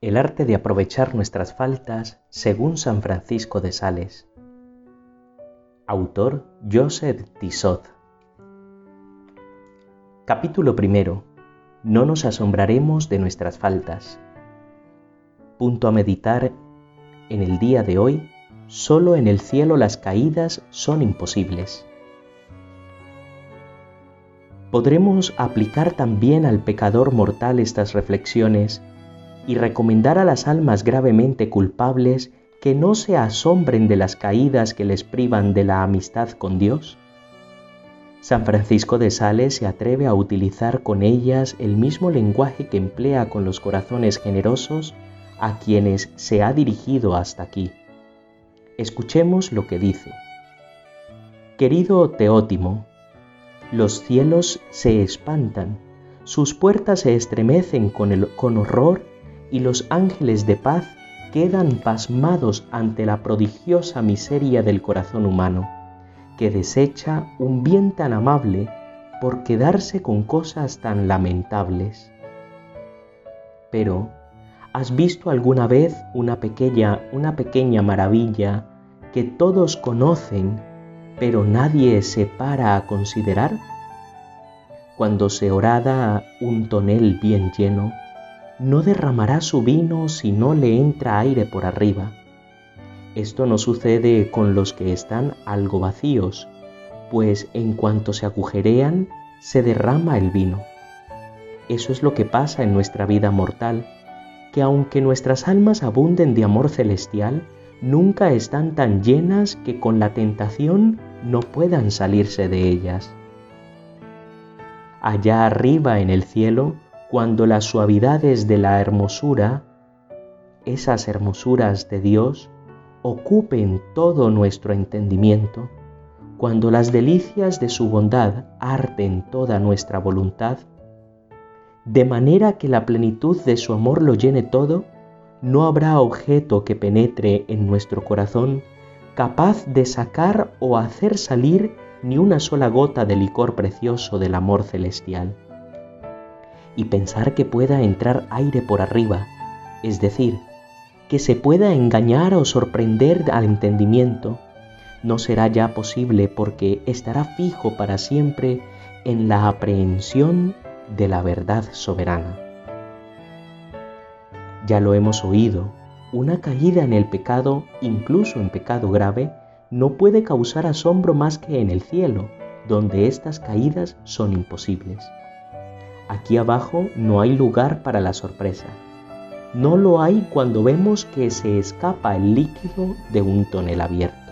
El arte de aprovechar nuestras faltas según San Francisco de Sales. Autor Joseph Tissot. Capítulo primero. No nos asombraremos de nuestras faltas. Punto a meditar en el día de hoy. Solo en el cielo las caídas son imposibles. Podremos aplicar también al pecador mortal estas reflexiones y recomendar a las almas gravemente culpables que no se asombren de las caídas que les privan de la amistad con Dios? San Francisco de Sales se atreve a utilizar con ellas el mismo lenguaje que emplea con los corazones generosos a quienes se ha dirigido hasta aquí. Escuchemos lo que dice. Querido Teótimo, los cielos se espantan, sus puertas se estremecen con, el, con horror y los ángeles de paz quedan pasmados ante la prodigiosa miseria del corazón humano, que desecha un bien tan amable por quedarse con cosas tan lamentables. Pero, ¿has visto alguna vez una pequeña, una pequeña maravilla que todos conocen, pero nadie se para a considerar? Cuando se orada un tonel bien lleno, no derramará su vino si no le entra aire por arriba. Esto no sucede con los que están algo vacíos, pues en cuanto se agujerean, se derrama el vino. Eso es lo que pasa en nuestra vida mortal, que aunque nuestras almas abunden de amor celestial, nunca están tan llenas que con la tentación no puedan salirse de ellas. Allá arriba en el cielo, cuando las suavidades de la hermosura, esas hermosuras de Dios, ocupen todo nuestro entendimiento, cuando las delicias de su bondad arden toda nuestra voluntad, de manera que la plenitud de su amor lo llene todo, no habrá objeto que penetre en nuestro corazón capaz de sacar o hacer salir ni una sola gota de licor precioso del amor celestial y pensar que pueda entrar aire por arriba, es decir, que se pueda engañar o sorprender al entendimiento, no será ya posible porque estará fijo para siempre en la aprehensión de la verdad soberana. Ya lo hemos oído, una caída en el pecado, incluso en pecado grave, no puede causar asombro más que en el cielo, donde estas caídas son imposibles. Aquí abajo no hay lugar para la sorpresa. No lo hay cuando vemos que se escapa el líquido de un tonel abierto.